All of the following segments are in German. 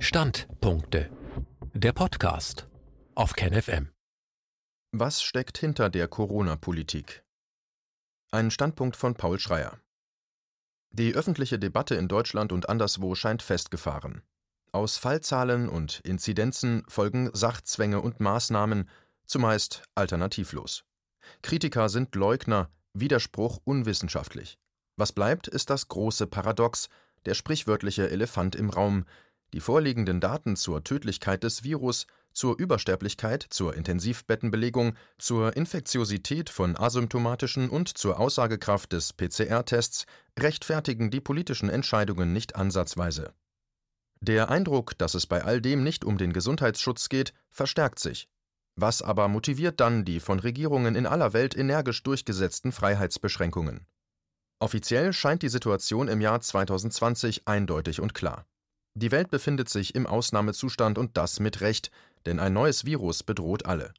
Standpunkte. Der Podcast auf KenFM. Was steckt hinter der Corona-Politik? Ein Standpunkt von Paul Schreier. Die öffentliche Debatte in Deutschland und anderswo scheint festgefahren. Aus Fallzahlen und Inzidenzen folgen Sachzwänge und Maßnahmen, zumeist alternativlos. Kritiker sind Leugner, Widerspruch unwissenschaftlich. Was bleibt, ist das große Paradox, der sprichwörtliche Elefant im Raum, die vorliegenden Daten zur Tödlichkeit des Virus, zur Übersterblichkeit, zur Intensivbettenbelegung, zur Infektiosität von asymptomatischen und zur Aussagekraft des PCR-Tests rechtfertigen die politischen Entscheidungen nicht ansatzweise. Der Eindruck, dass es bei all dem nicht um den Gesundheitsschutz geht, verstärkt sich. Was aber motiviert dann die von Regierungen in aller Welt energisch durchgesetzten Freiheitsbeschränkungen? Offiziell scheint die Situation im Jahr 2020 eindeutig und klar. Die Welt befindet sich im Ausnahmezustand und das mit Recht, denn ein neues Virus bedroht alle.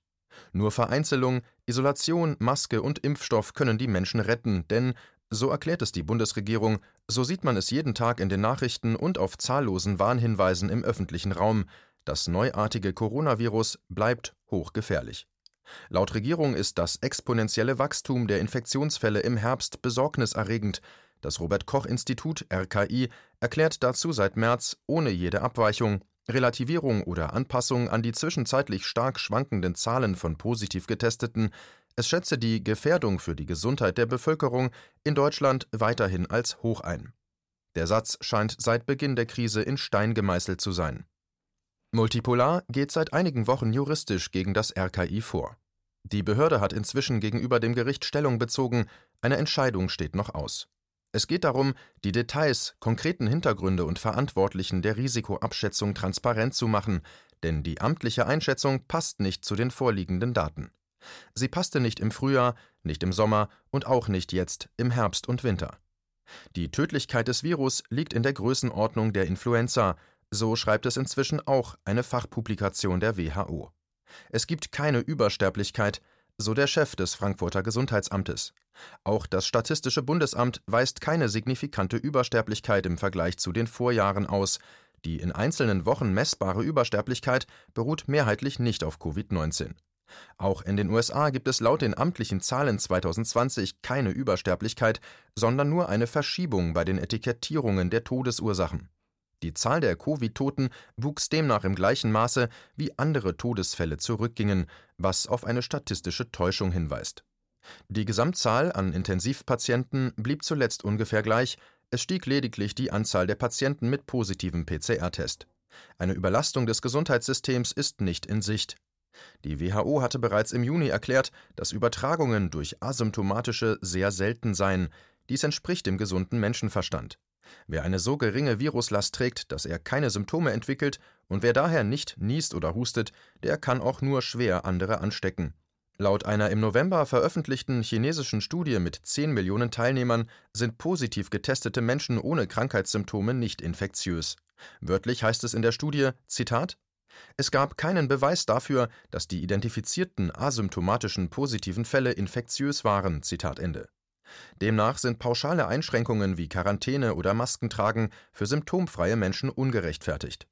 Nur Vereinzelung, Isolation, Maske und Impfstoff können die Menschen retten, denn, so erklärt es die Bundesregierung, so sieht man es jeden Tag in den Nachrichten und auf zahllosen Warnhinweisen im öffentlichen Raum, das neuartige Coronavirus bleibt hochgefährlich. Laut Regierung ist das exponentielle Wachstum der Infektionsfälle im Herbst besorgniserregend. Das Robert Koch Institut RKI erklärt dazu seit März ohne jede Abweichung, Relativierung oder Anpassung an die zwischenzeitlich stark schwankenden Zahlen von positiv Getesteten, es schätze die Gefährdung für die Gesundheit der Bevölkerung in Deutschland weiterhin als hoch ein. Der Satz scheint seit Beginn der Krise in Stein gemeißelt zu sein. Multipolar geht seit einigen Wochen juristisch gegen das RKI vor. Die Behörde hat inzwischen gegenüber dem Gericht Stellung bezogen, eine Entscheidung steht noch aus. Es geht darum, die Details, konkreten Hintergründe und Verantwortlichen der Risikoabschätzung transparent zu machen, denn die amtliche Einschätzung passt nicht zu den vorliegenden Daten. Sie passte nicht im Frühjahr, nicht im Sommer und auch nicht jetzt im Herbst und Winter. Die Tödlichkeit des Virus liegt in der Größenordnung der Influenza, so schreibt es inzwischen auch eine Fachpublikation der WHO. Es gibt keine Übersterblichkeit, so der Chef des Frankfurter Gesundheitsamtes. Auch das Statistische Bundesamt weist keine signifikante Übersterblichkeit im Vergleich zu den Vorjahren aus. Die in einzelnen Wochen messbare Übersterblichkeit beruht mehrheitlich nicht auf Covid-19. Auch in den USA gibt es laut den amtlichen Zahlen 2020 keine Übersterblichkeit, sondern nur eine Verschiebung bei den Etikettierungen der Todesursachen. Die Zahl der Covid-Toten wuchs demnach im gleichen Maße, wie andere Todesfälle zurückgingen, was auf eine statistische Täuschung hinweist. Die Gesamtzahl an Intensivpatienten blieb zuletzt ungefähr gleich, es stieg lediglich die Anzahl der Patienten mit positivem PCR-Test. Eine Überlastung des Gesundheitssystems ist nicht in Sicht. Die WHO hatte bereits im Juni erklärt, dass Übertragungen durch asymptomatische sehr selten seien. Dies entspricht dem gesunden Menschenverstand. Wer eine so geringe Viruslast trägt, dass er keine Symptome entwickelt und wer daher nicht niest oder hustet, der kann auch nur schwer andere anstecken. Laut einer im November veröffentlichten chinesischen Studie mit 10 Millionen Teilnehmern sind positiv getestete Menschen ohne Krankheitssymptome nicht infektiös. Wörtlich heißt es in der Studie, Zitat, es gab keinen Beweis dafür, dass die identifizierten asymptomatischen positiven Fälle infektiös waren. Zitat Ende. Demnach sind pauschale Einschränkungen wie Quarantäne oder Maskentragen für symptomfreie Menschen ungerechtfertigt.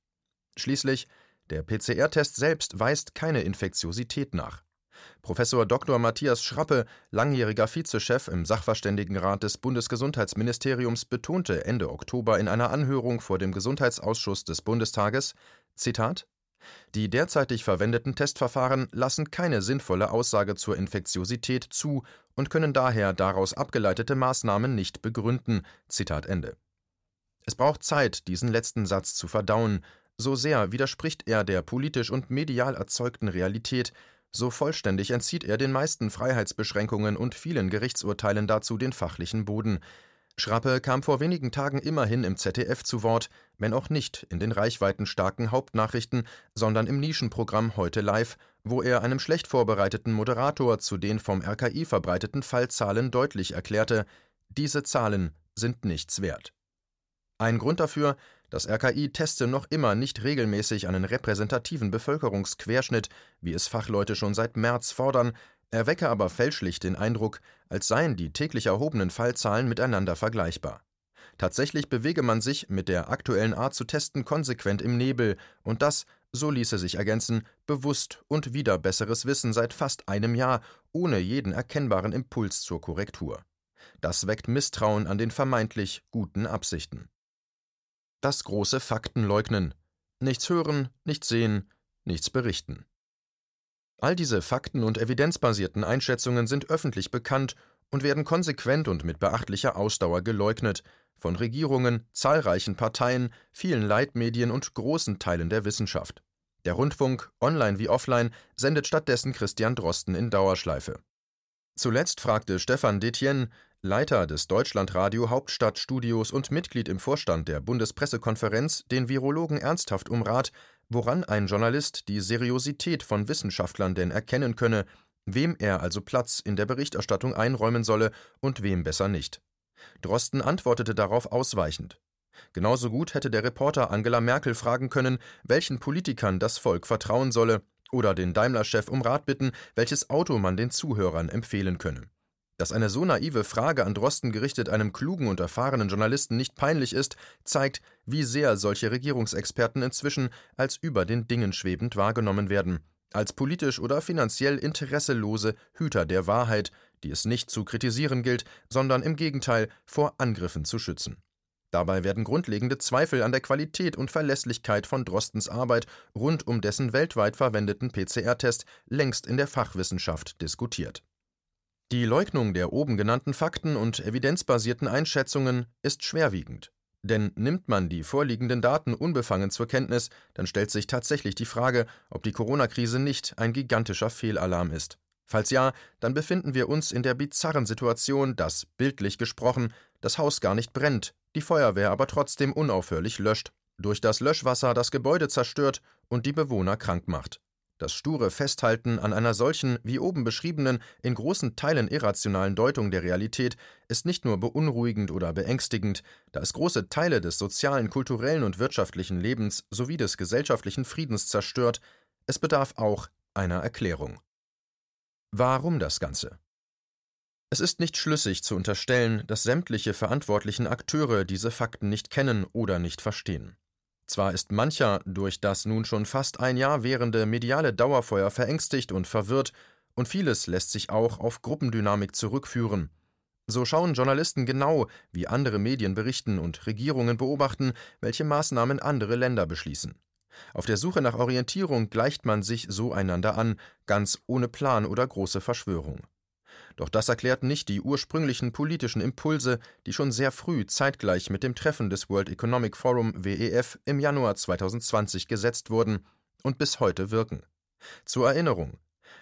Schließlich, der PCR-Test selbst weist keine Infektiosität nach. Professor Dr. Matthias Schrappe, langjähriger Vizechef im Sachverständigenrat des Bundesgesundheitsministeriums, betonte Ende Oktober in einer Anhörung vor dem Gesundheitsausschuss des Bundestages: Zitat die derzeitig verwendeten Testverfahren lassen keine sinnvolle Aussage zur Infektiosität zu und können daher daraus abgeleitete Maßnahmen nicht begründen. Zitat Ende. Es braucht Zeit, diesen letzten Satz zu verdauen. So sehr widerspricht er der politisch und medial erzeugten Realität, so vollständig entzieht er den meisten Freiheitsbeschränkungen und vielen Gerichtsurteilen dazu den fachlichen Boden. Schrappe kam vor wenigen Tagen immerhin im ZDF zu Wort, wenn auch nicht in den reichweitenstarken Hauptnachrichten, sondern im Nischenprogramm Heute Live, wo er einem schlecht vorbereiteten Moderator zu den vom RKI verbreiteten Fallzahlen deutlich erklärte, diese Zahlen sind nichts wert. Ein Grund dafür, das RKI teste noch immer nicht regelmäßig einen repräsentativen Bevölkerungsquerschnitt, wie es Fachleute schon seit März fordern, erwecke aber fälschlich den Eindruck, als seien die täglich erhobenen Fallzahlen miteinander vergleichbar. Tatsächlich bewege man sich mit der aktuellen Art zu testen konsequent im Nebel, und das, so ließe sich ergänzen, bewusst und wieder besseres Wissen seit fast einem Jahr, ohne jeden erkennbaren Impuls zur Korrektur. Das weckt Misstrauen an den vermeintlich guten Absichten. Das große Faktenleugnen. Nichts hören, nichts sehen, nichts berichten. All diese fakten- und evidenzbasierten Einschätzungen sind öffentlich bekannt und werden konsequent und mit beachtlicher Ausdauer geleugnet von Regierungen, zahlreichen Parteien, vielen Leitmedien und großen Teilen der Wissenschaft. Der Rundfunk, online wie offline, sendet stattdessen Christian Drosten in Dauerschleife. Zuletzt fragte Stefan Detjen, Leiter des Deutschlandradio Hauptstadtstudios und Mitglied im Vorstand der Bundespressekonferenz, den Virologen ernsthaft um Rat, woran ein Journalist die Seriosität von Wissenschaftlern denn erkennen könne, wem er also Platz in der Berichterstattung einräumen solle und wem besser nicht. Drosten antwortete darauf ausweichend. Genauso gut hätte der Reporter Angela Merkel fragen können, welchen Politikern das Volk vertrauen solle, oder den Daimler-Chef um Rat bitten, welches Auto man den Zuhörern empfehlen könne. Dass eine so naive Frage an Drosten gerichtet einem klugen und erfahrenen Journalisten nicht peinlich ist, zeigt, wie sehr solche Regierungsexperten inzwischen als über den Dingen schwebend wahrgenommen werden, als politisch oder finanziell interesselose Hüter der Wahrheit, die es nicht zu kritisieren gilt, sondern im Gegenteil vor Angriffen zu schützen. Dabei werden grundlegende Zweifel an der Qualität und Verlässlichkeit von Drostens Arbeit rund um dessen weltweit verwendeten PCR-Test längst in der Fachwissenschaft diskutiert. Die Leugnung der oben genannten Fakten und evidenzbasierten Einschätzungen ist schwerwiegend. Denn nimmt man die vorliegenden Daten unbefangen zur Kenntnis, dann stellt sich tatsächlich die Frage, ob die Corona-Krise nicht ein gigantischer Fehlalarm ist. Falls ja, dann befinden wir uns in der bizarren Situation, dass, bildlich gesprochen, das Haus gar nicht brennt, die Feuerwehr aber trotzdem unaufhörlich löscht, durch das Löschwasser das Gebäude zerstört und die Bewohner krank macht. Das sture Festhalten an einer solchen, wie oben beschriebenen, in großen Teilen irrationalen Deutung der Realität ist nicht nur beunruhigend oder beängstigend, da es große Teile des sozialen, kulturellen und wirtschaftlichen Lebens sowie des gesellschaftlichen Friedens zerstört, es bedarf auch einer Erklärung. Warum das Ganze? Es ist nicht schlüssig zu unterstellen, dass sämtliche verantwortlichen Akteure diese Fakten nicht kennen oder nicht verstehen. Zwar ist mancher durch das nun schon fast ein Jahr währende mediale Dauerfeuer verängstigt und verwirrt, und vieles lässt sich auch auf Gruppendynamik zurückführen. So schauen Journalisten genau, wie andere Medien berichten und Regierungen beobachten, welche Maßnahmen andere Länder beschließen. Auf der Suche nach Orientierung gleicht man sich so einander an, ganz ohne Plan oder große Verschwörung. Doch das erklärt nicht die ursprünglichen politischen Impulse, die schon sehr früh zeitgleich mit dem Treffen des World Economic Forum WEF im Januar 2020 gesetzt wurden und bis heute wirken. Zur Erinnerung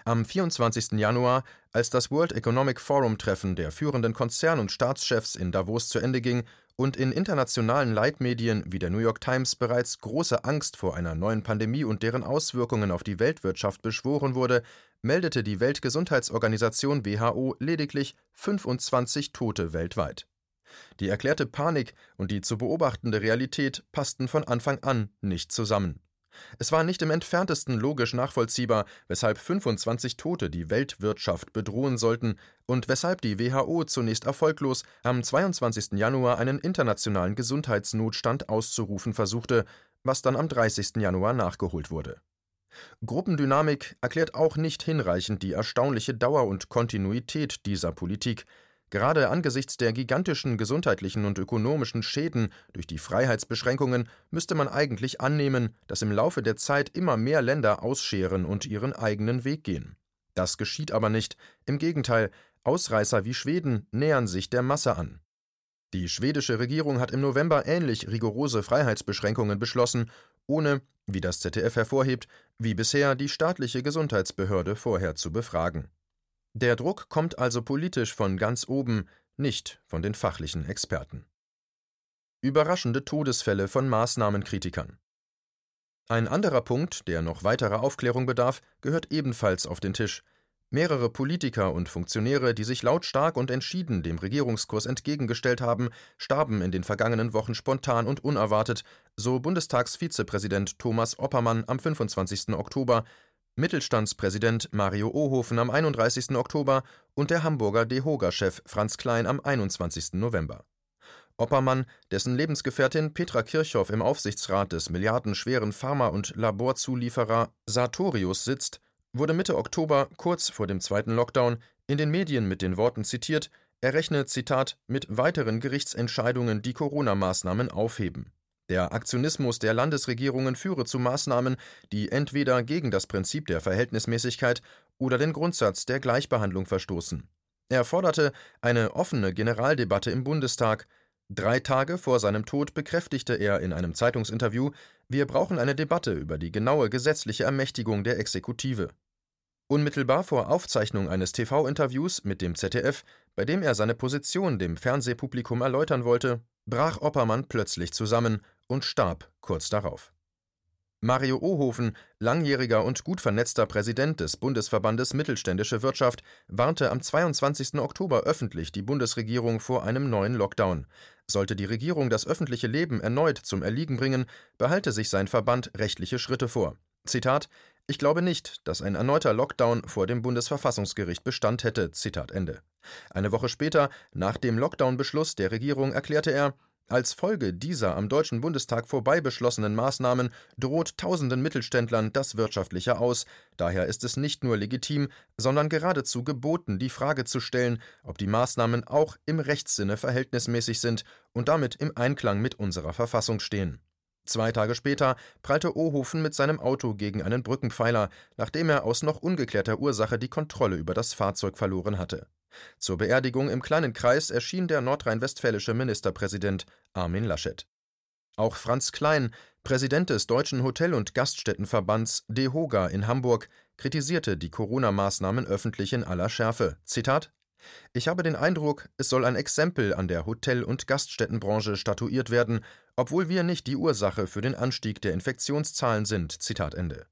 am 24. Januar, als das World Economic Forum Treffen der führenden Konzern- und Staatschefs in Davos zu Ende ging und in internationalen Leitmedien wie der New York Times bereits große Angst vor einer neuen Pandemie und deren Auswirkungen auf die Weltwirtschaft beschworen wurde, meldete die Weltgesundheitsorganisation WHO lediglich 25 Tote weltweit. Die erklärte Panik und die zu beobachtende Realität passten von Anfang an nicht zusammen. Es war nicht im entferntesten logisch nachvollziehbar, weshalb 25 Tote die Weltwirtschaft bedrohen sollten und weshalb die WHO zunächst erfolglos am 22. Januar einen internationalen Gesundheitsnotstand auszurufen versuchte, was dann am 30. Januar nachgeholt wurde. Gruppendynamik erklärt auch nicht hinreichend die erstaunliche Dauer und Kontinuität dieser Politik, Gerade angesichts der gigantischen gesundheitlichen und ökonomischen Schäden durch die Freiheitsbeschränkungen müsste man eigentlich annehmen, dass im Laufe der Zeit immer mehr Länder ausscheren und ihren eigenen Weg gehen. Das geschieht aber nicht, im Gegenteil, Ausreißer wie Schweden nähern sich der Masse an. Die schwedische Regierung hat im November ähnlich rigorose Freiheitsbeschränkungen beschlossen, ohne, wie das ZDF hervorhebt, wie bisher die staatliche Gesundheitsbehörde vorher zu befragen. Der Druck kommt also politisch von ganz oben, nicht von den fachlichen Experten. Überraschende Todesfälle von Maßnahmenkritikern. Ein anderer Punkt, der noch weiterer Aufklärung bedarf, gehört ebenfalls auf den Tisch. Mehrere Politiker und Funktionäre, die sich lautstark und entschieden dem Regierungskurs entgegengestellt haben, starben in den vergangenen Wochen spontan und unerwartet, so Bundestagsvizepräsident Thomas Oppermann am 25. Oktober, Mittelstandspräsident Mario Ohofen am 31. Oktober und der Hamburger DEHOGA-Chef Franz Klein am 21. November. Oppermann, dessen Lebensgefährtin Petra Kirchhoff im Aufsichtsrat des milliardenschweren Pharma- und Laborzulieferer Sartorius sitzt, wurde Mitte Oktober, kurz vor dem zweiten Lockdown, in den Medien mit den Worten zitiert, er rechne, Zitat, mit weiteren Gerichtsentscheidungen, die Corona-Maßnahmen aufheben. Der Aktionismus der Landesregierungen führe zu Maßnahmen, die entweder gegen das Prinzip der Verhältnismäßigkeit oder den Grundsatz der Gleichbehandlung verstoßen. Er forderte eine offene Generaldebatte im Bundestag. Drei Tage vor seinem Tod bekräftigte er in einem Zeitungsinterview, wir brauchen eine Debatte über die genaue gesetzliche Ermächtigung der Exekutive. Unmittelbar vor Aufzeichnung eines TV-Interviews mit dem ZDF, bei dem er seine Position dem Fernsehpublikum erläutern wollte, brach Oppermann plötzlich zusammen und starb kurz darauf. Mario Ohofen, langjähriger und gut vernetzter Präsident des Bundesverbandes Mittelständische Wirtschaft, warnte am 22. Oktober öffentlich die Bundesregierung vor einem neuen Lockdown. Sollte die Regierung das öffentliche Leben erneut zum Erliegen bringen, behalte sich sein Verband rechtliche Schritte vor. Zitat Ich glaube nicht, dass ein erneuter Lockdown vor dem Bundesverfassungsgericht Bestand hätte. Zitat Ende. Eine Woche später, nach dem Lockdown-Beschluss der Regierung, erklärte er, als Folge dieser am Deutschen Bundestag vorbei beschlossenen Maßnahmen droht tausenden Mittelständlern das wirtschaftliche Aus. Daher ist es nicht nur legitim, sondern geradezu geboten, die Frage zu stellen, ob die Maßnahmen auch im Rechtssinne verhältnismäßig sind und damit im Einklang mit unserer Verfassung stehen. Zwei Tage später prallte Ohofen mit seinem Auto gegen einen Brückenpfeiler, nachdem er aus noch ungeklärter Ursache die Kontrolle über das Fahrzeug verloren hatte. Zur Beerdigung im kleinen Kreis erschien der nordrhein-westfälische Ministerpräsident Armin Laschet. Auch Franz Klein, Präsident des Deutschen Hotel- und Gaststättenverbands DEHOGA in Hamburg, kritisierte die Corona-Maßnahmen öffentlich in aller Schärfe. Zitat: Ich habe den Eindruck, es soll ein Exempel an der Hotel- und Gaststättenbranche statuiert werden, obwohl wir nicht die Ursache für den Anstieg der Infektionszahlen sind. Zitat Ende.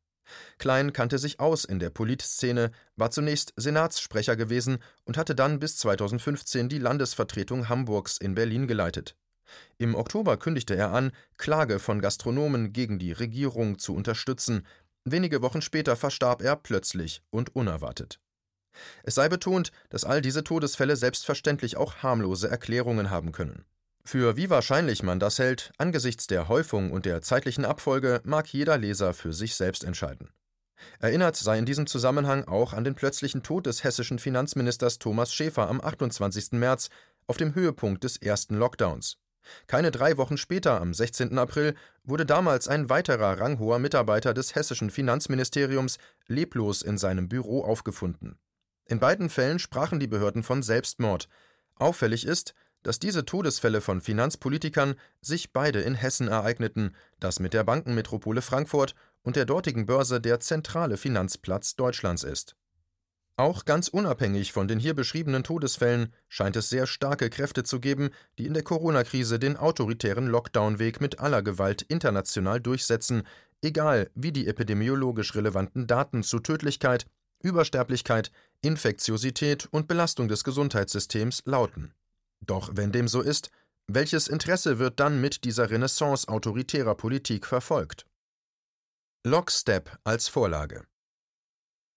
Klein kannte sich aus in der Politszene, war zunächst Senatssprecher gewesen und hatte dann bis 2015 die Landesvertretung Hamburgs in Berlin geleitet. Im Oktober kündigte er an, Klage von Gastronomen gegen die Regierung zu unterstützen. Wenige Wochen später verstarb er plötzlich und unerwartet. Es sei betont, dass all diese Todesfälle selbstverständlich auch harmlose Erklärungen haben können. Für wie wahrscheinlich man das hält, angesichts der Häufung und der zeitlichen Abfolge, mag jeder Leser für sich selbst entscheiden. Erinnert sei in diesem Zusammenhang auch an den plötzlichen Tod des hessischen Finanzministers Thomas Schäfer am 28. März, auf dem Höhepunkt des ersten Lockdowns. Keine drei Wochen später, am 16. April, wurde damals ein weiterer ranghoher Mitarbeiter des hessischen Finanzministeriums leblos in seinem Büro aufgefunden. In beiden Fällen sprachen die Behörden von Selbstmord. Auffällig ist, dass diese Todesfälle von Finanzpolitikern sich beide in Hessen ereigneten, das mit der Bankenmetropole Frankfurt und der dortigen Börse der zentrale Finanzplatz Deutschlands ist. Auch ganz unabhängig von den hier beschriebenen Todesfällen scheint es sehr starke Kräfte zu geben, die in der Corona-Krise den autoritären Lockdown-Weg mit aller Gewalt international durchsetzen, egal wie die epidemiologisch relevanten Daten zu Tödlichkeit, Übersterblichkeit, Infektiosität und Belastung des Gesundheitssystems lauten. Doch wenn dem so ist, welches Interesse wird dann mit dieser Renaissance autoritärer Politik verfolgt? Lockstep als Vorlage.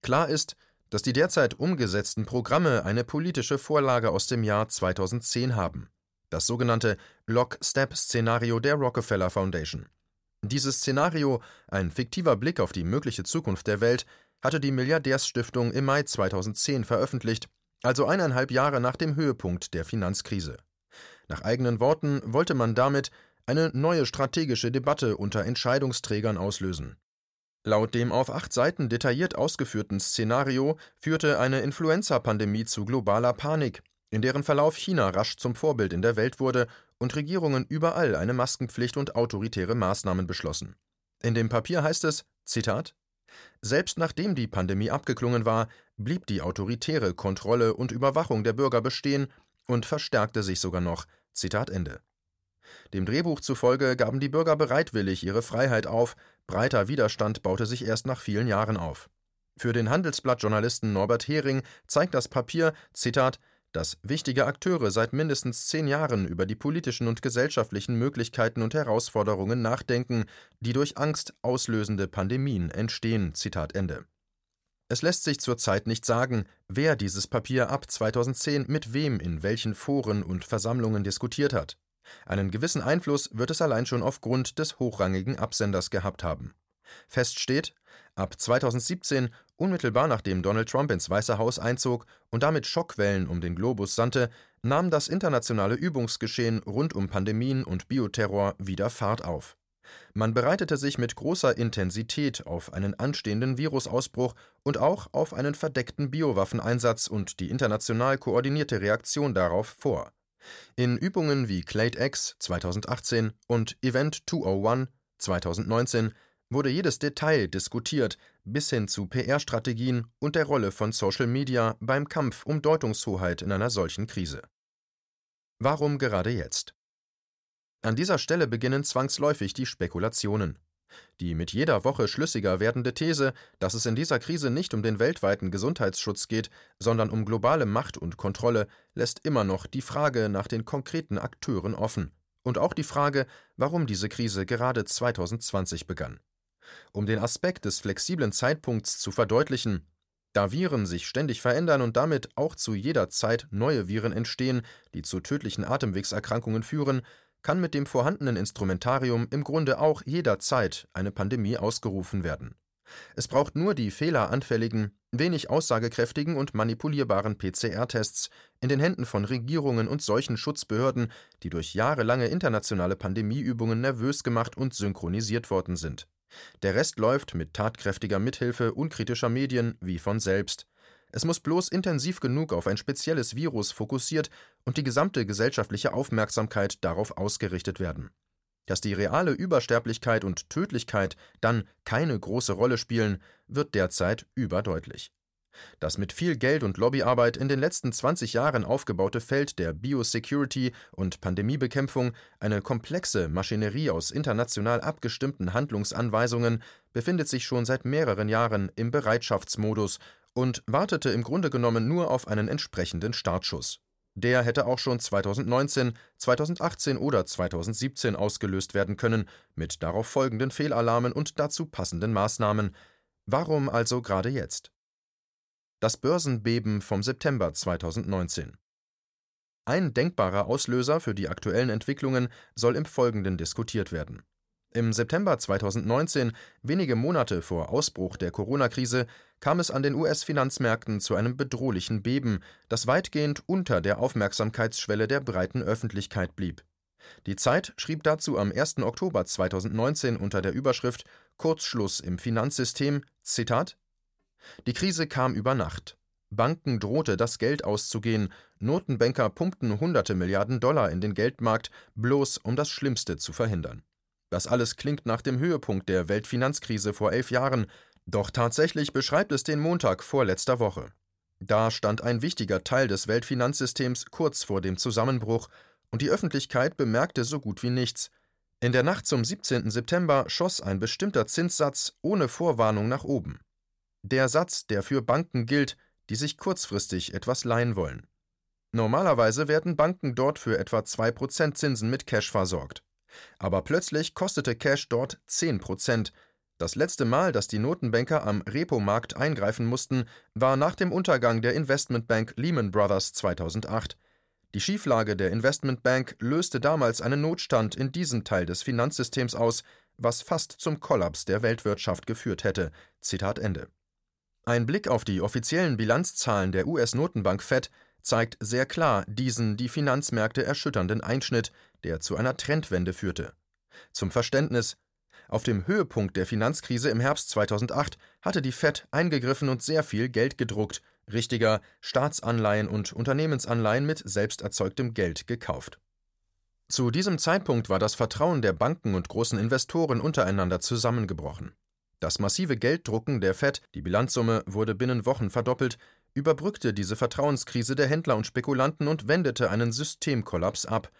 Klar ist, dass die derzeit umgesetzten Programme eine politische Vorlage aus dem Jahr 2010 haben. Das sogenannte Lockstep-Szenario der Rockefeller Foundation. Dieses Szenario, ein fiktiver Blick auf die mögliche Zukunft der Welt, hatte die Milliardärsstiftung im Mai 2010 veröffentlicht also eineinhalb Jahre nach dem Höhepunkt der Finanzkrise. Nach eigenen Worten wollte man damit eine neue strategische Debatte unter Entscheidungsträgern auslösen. Laut dem auf acht Seiten detailliert ausgeführten Szenario führte eine Influenza-Pandemie zu globaler Panik, in deren Verlauf China rasch zum Vorbild in der Welt wurde und Regierungen überall eine Maskenpflicht und autoritäre Maßnahmen beschlossen. In dem Papier heißt es, Zitat, selbst nachdem die Pandemie abgeklungen war, blieb die autoritäre Kontrolle und Überwachung der Bürger bestehen und verstärkte sich sogar noch. Zitat Ende. Dem Drehbuch zufolge gaben die Bürger bereitwillig ihre Freiheit auf, breiter Widerstand baute sich erst nach vielen Jahren auf. Für den Handelsblatt-Journalisten Norbert Hering zeigt das Papier, Zitat, dass wichtige Akteure seit mindestens zehn Jahren über die politischen und gesellschaftlichen Möglichkeiten und Herausforderungen nachdenken, die durch Angst auslösende Pandemien entstehen. Zitat Ende. Es lässt sich zurzeit nicht sagen, wer dieses Papier ab 2010 mit wem in welchen Foren und Versammlungen diskutiert hat. Einen gewissen Einfluss wird es allein schon aufgrund des hochrangigen Absenders gehabt haben. Fest steht, ab 2017, unmittelbar nachdem Donald Trump ins Weiße Haus einzog und damit Schockwellen um den Globus sandte, nahm das internationale Übungsgeschehen rund um Pandemien und Bioterror wieder Fahrt auf. Man bereitete sich mit großer Intensität auf einen anstehenden Virusausbruch und auch auf einen verdeckten Biowaffeneinsatz und die international koordinierte Reaktion darauf vor. In Übungen wie Clade X 2018 und Event 201 2019 wurde jedes Detail diskutiert, bis hin zu PR-Strategien und der Rolle von Social Media beim Kampf um Deutungshoheit in einer solchen Krise. Warum gerade jetzt? An dieser Stelle beginnen zwangsläufig die Spekulationen. Die mit jeder Woche schlüssiger werdende These, dass es in dieser Krise nicht um den weltweiten Gesundheitsschutz geht, sondern um globale Macht und Kontrolle, lässt immer noch die Frage nach den konkreten Akteuren offen und auch die Frage, warum diese Krise gerade 2020 begann. Um den Aspekt des flexiblen Zeitpunkts zu verdeutlichen, da Viren sich ständig verändern und damit auch zu jeder Zeit neue Viren entstehen, die zu tödlichen Atemwegserkrankungen führen, kann mit dem vorhandenen Instrumentarium im Grunde auch jederzeit eine Pandemie ausgerufen werden. Es braucht nur die fehleranfälligen, wenig aussagekräftigen und manipulierbaren PCR-Tests in den Händen von Regierungen und solchen Schutzbehörden, die durch jahrelange internationale Pandemieübungen nervös gemacht und synchronisiert worden sind. Der Rest läuft mit tatkräftiger Mithilfe unkritischer Medien wie von selbst. Es muss bloß intensiv genug auf ein spezielles Virus fokussiert und die gesamte gesellschaftliche Aufmerksamkeit darauf ausgerichtet werden. Dass die reale Übersterblichkeit und Tödlichkeit dann keine große Rolle spielen, wird derzeit überdeutlich. Das mit viel Geld und Lobbyarbeit in den letzten 20 Jahren aufgebaute Feld der Biosecurity und Pandemiebekämpfung, eine komplexe Maschinerie aus international abgestimmten Handlungsanweisungen, befindet sich schon seit mehreren Jahren im Bereitschaftsmodus und wartete im Grunde genommen nur auf einen entsprechenden Startschuss. Der hätte auch schon 2019, 2018 oder 2017 ausgelöst werden können, mit darauf folgenden Fehlalarmen und dazu passenden Maßnahmen. Warum also gerade jetzt? Das Börsenbeben vom September 2019. Ein denkbarer Auslöser für die aktuellen Entwicklungen soll im Folgenden diskutiert werden. Im September 2019, wenige Monate vor Ausbruch der Corona-Krise, kam es an den US-Finanzmärkten zu einem bedrohlichen Beben, das weitgehend unter der Aufmerksamkeitsschwelle der breiten Öffentlichkeit blieb. Die Zeit schrieb dazu am 1. Oktober 2019 unter der Überschrift Kurzschluss im Finanzsystem Zitat die Krise kam über Nacht. Banken drohte das Geld auszugehen, Notenbanker pumpten hunderte Milliarden Dollar in den Geldmarkt, bloß um das Schlimmste zu verhindern. Das alles klingt nach dem Höhepunkt der Weltfinanzkrise vor elf Jahren, doch tatsächlich beschreibt es den Montag vor letzter Woche. Da stand ein wichtiger Teil des Weltfinanzsystems kurz vor dem Zusammenbruch, und die Öffentlichkeit bemerkte so gut wie nichts. In der Nacht zum 17. September schoss ein bestimmter Zinssatz ohne Vorwarnung nach oben. Der Satz, der für Banken gilt, die sich kurzfristig etwas leihen wollen. Normalerweise werden Banken dort für etwa 2% Zinsen mit Cash versorgt. Aber plötzlich kostete Cash dort 10%. Das letzte Mal, dass die Notenbanker am Repo-Markt eingreifen mussten, war nach dem Untergang der Investmentbank Lehman Brothers 2008. Die Schieflage der Investmentbank löste damals einen Notstand in diesem Teil des Finanzsystems aus, was fast zum Kollaps der Weltwirtschaft geführt hätte. Zitat Ende. Ein Blick auf die offiziellen Bilanzzahlen der US-Notenbank Fed zeigt sehr klar diesen die Finanzmärkte erschütternden Einschnitt, der zu einer Trendwende führte. Zum Verständnis auf dem Höhepunkt der Finanzkrise im Herbst 2008 hatte die Fed eingegriffen und sehr viel Geld gedruckt, richtiger Staatsanleihen und Unternehmensanleihen mit selbst erzeugtem Geld gekauft. Zu diesem Zeitpunkt war das Vertrauen der Banken und großen Investoren untereinander zusammengebrochen. Das massive Gelddrucken der Fed, die Bilanzsumme wurde binnen Wochen verdoppelt, überbrückte diese Vertrauenskrise der Händler und Spekulanten und wendete einen Systemkollaps ab.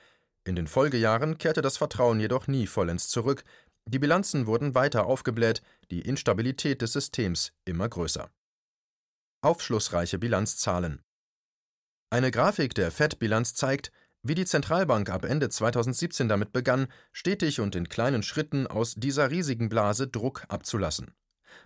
In den Folgejahren kehrte das Vertrauen jedoch nie vollends zurück, die Bilanzen wurden weiter aufgebläht, die Instabilität des Systems immer größer. Aufschlussreiche Bilanzzahlen Eine Grafik der Fed-Bilanz zeigt, wie die Zentralbank ab Ende 2017 damit begann, stetig und in kleinen Schritten aus dieser riesigen Blase Druck abzulassen.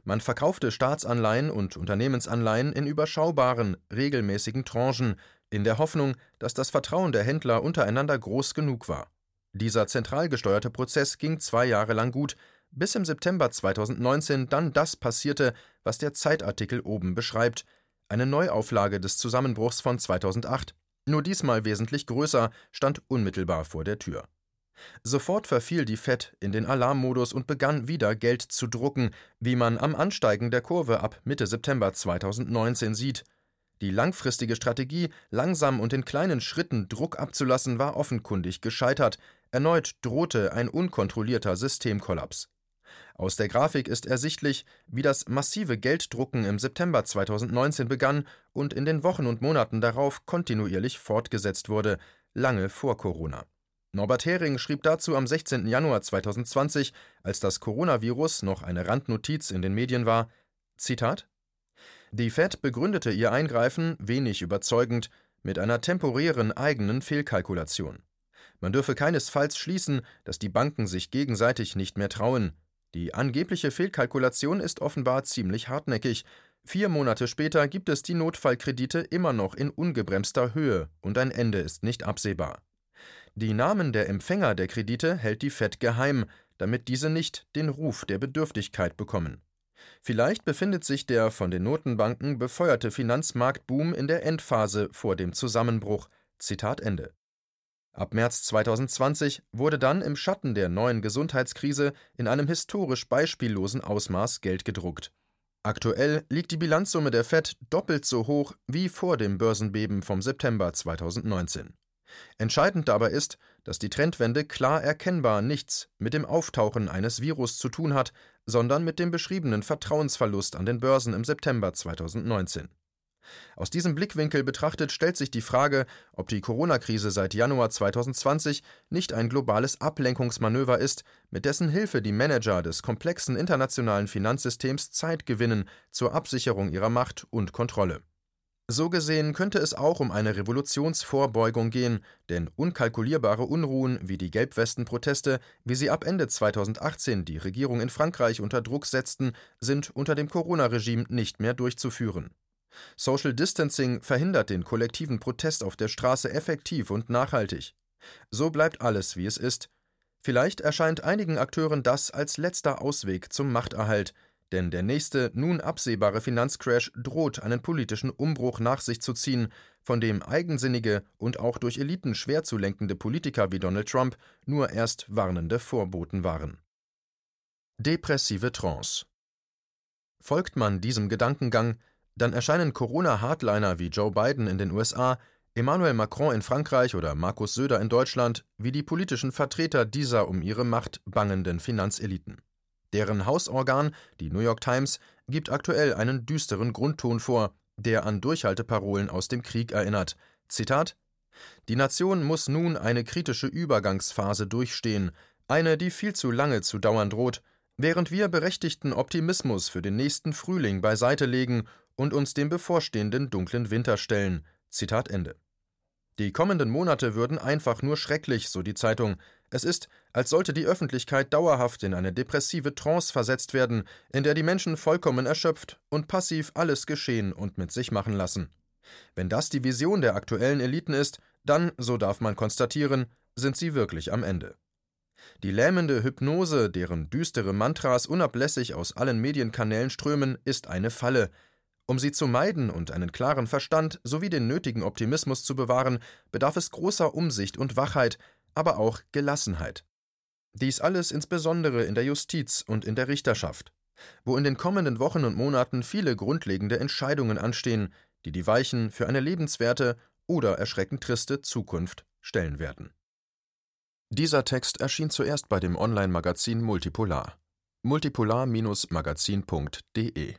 Man verkaufte Staatsanleihen und Unternehmensanleihen in überschaubaren, regelmäßigen Tranchen, in der Hoffnung, dass das Vertrauen der Händler untereinander groß genug war. Dieser zentral gesteuerte Prozess ging zwei Jahre lang gut, bis im September 2019 dann das passierte, was der Zeitartikel oben beschreibt, eine Neuauflage des Zusammenbruchs von 2008, nur diesmal wesentlich größer, stand unmittelbar vor der Tür. Sofort verfiel die Fed in den Alarmmodus und begann wieder Geld zu drucken, wie man am Ansteigen der Kurve ab Mitte September 2019 sieht. Die langfristige Strategie, langsam und in kleinen Schritten Druck abzulassen, war offenkundig gescheitert. Erneut drohte ein unkontrollierter Systemkollaps. Aus der Grafik ist ersichtlich, wie das massive Gelddrucken im September 2019 begann und in den Wochen und Monaten darauf kontinuierlich fortgesetzt wurde, lange vor Corona. Norbert Hering schrieb dazu am 16. Januar 2020, als das Coronavirus noch eine Randnotiz in den Medien war: Zitat: Die Fed begründete ihr Eingreifen wenig überzeugend mit einer temporären eigenen Fehlkalkulation. Man dürfe keinesfalls schließen, dass die Banken sich gegenseitig nicht mehr trauen. Die angebliche Fehlkalkulation ist offenbar ziemlich hartnäckig. Vier Monate später gibt es die Notfallkredite immer noch in ungebremster Höhe und ein Ende ist nicht absehbar. Die Namen der Empfänger der Kredite hält die Fed geheim, damit diese nicht den Ruf der Bedürftigkeit bekommen. Vielleicht befindet sich der von den Notenbanken befeuerte Finanzmarktboom in der Endphase vor dem Zusammenbruch. Zitat Ende. Ab März 2020 wurde dann im Schatten der neuen Gesundheitskrise in einem historisch beispiellosen Ausmaß Geld gedruckt. Aktuell liegt die Bilanzsumme der Fed doppelt so hoch wie vor dem Börsenbeben vom September 2019. Entscheidend dabei ist, dass die Trendwende klar erkennbar nichts mit dem Auftauchen eines Virus zu tun hat, sondern mit dem beschriebenen Vertrauensverlust an den Börsen im September 2019. Aus diesem Blickwinkel betrachtet stellt sich die Frage, ob die Corona-Krise seit Januar 2020 nicht ein globales Ablenkungsmanöver ist, mit dessen Hilfe die Manager des komplexen internationalen Finanzsystems Zeit gewinnen zur Absicherung ihrer Macht und Kontrolle. So gesehen könnte es auch um eine Revolutionsvorbeugung gehen, denn unkalkulierbare Unruhen wie die Gelbwesten-Proteste, wie sie ab Ende 2018 die Regierung in Frankreich unter Druck setzten, sind unter dem Corona-Regime nicht mehr durchzuführen. Social Distancing verhindert den kollektiven Protest auf der Straße effektiv und nachhaltig. So bleibt alles, wie es ist. Vielleicht erscheint einigen Akteuren das als letzter Ausweg zum Machterhalt, denn der nächste, nun absehbare Finanzcrash droht einen politischen Umbruch nach sich zu ziehen, von dem eigensinnige und auch durch Eliten schwer zu lenkende Politiker wie Donald Trump nur erst warnende Vorboten waren. Depressive Trance Folgt man diesem Gedankengang, dann erscheinen Corona-Hardliner wie Joe Biden in den USA, Emmanuel Macron in Frankreich oder Markus Söder in Deutschland wie die politischen Vertreter dieser um ihre Macht bangenden Finanzeliten. Deren Hausorgan, die New York Times, gibt aktuell einen düsteren Grundton vor, der an Durchhalteparolen aus dem Krieg erinnert. Zitat: Die Nation muss nun eine kritische Übergangsphase durchstehen, eine, die viel zu lange zu dauern droht, während wir berechtigten Optimismus für den nächsten Frühling beiseite legen und uns dem bevorstehenden dunklen Winter stellen. Zitat Ende. Die kommenden Monate würden einfach nur schrecklich, so die Zeitung. Es ist, als sollte die Öffentlichkeit dauerhaft in eine depressive Trance versetzt werden, in der die Menschen vollkommen erschöpft und passiv alles geschehen und mit sich machen lassen. Wenn das die Vision der aktuellen Eliten ist, dann, so darf man konstatieren, sind sie wirklich am Ende. Die lähmende Hypnose, deren düstere Mantras unablässig aus allen Medienkanälen strömen, ist eine Falle. Um sie zu meiden und einen klaren Verstand sowie den nötigen Optimismus zu bewahren, bedarf es großer Umsicht und Wachheit, aber auch Gelassenheit. Dies alles insbesondere in der Justiz und in der Richterschaft, wo in den kommenden Wochen und Monaten viele grundlegende Entscheidungen anstehen, die die Weichen für eine lebenswerte oder erschreckend triste Zukunft stellen werden. Dieser Text erschien zuerst bei dem Online-Magazin Multipolar. multipolar-magazin.de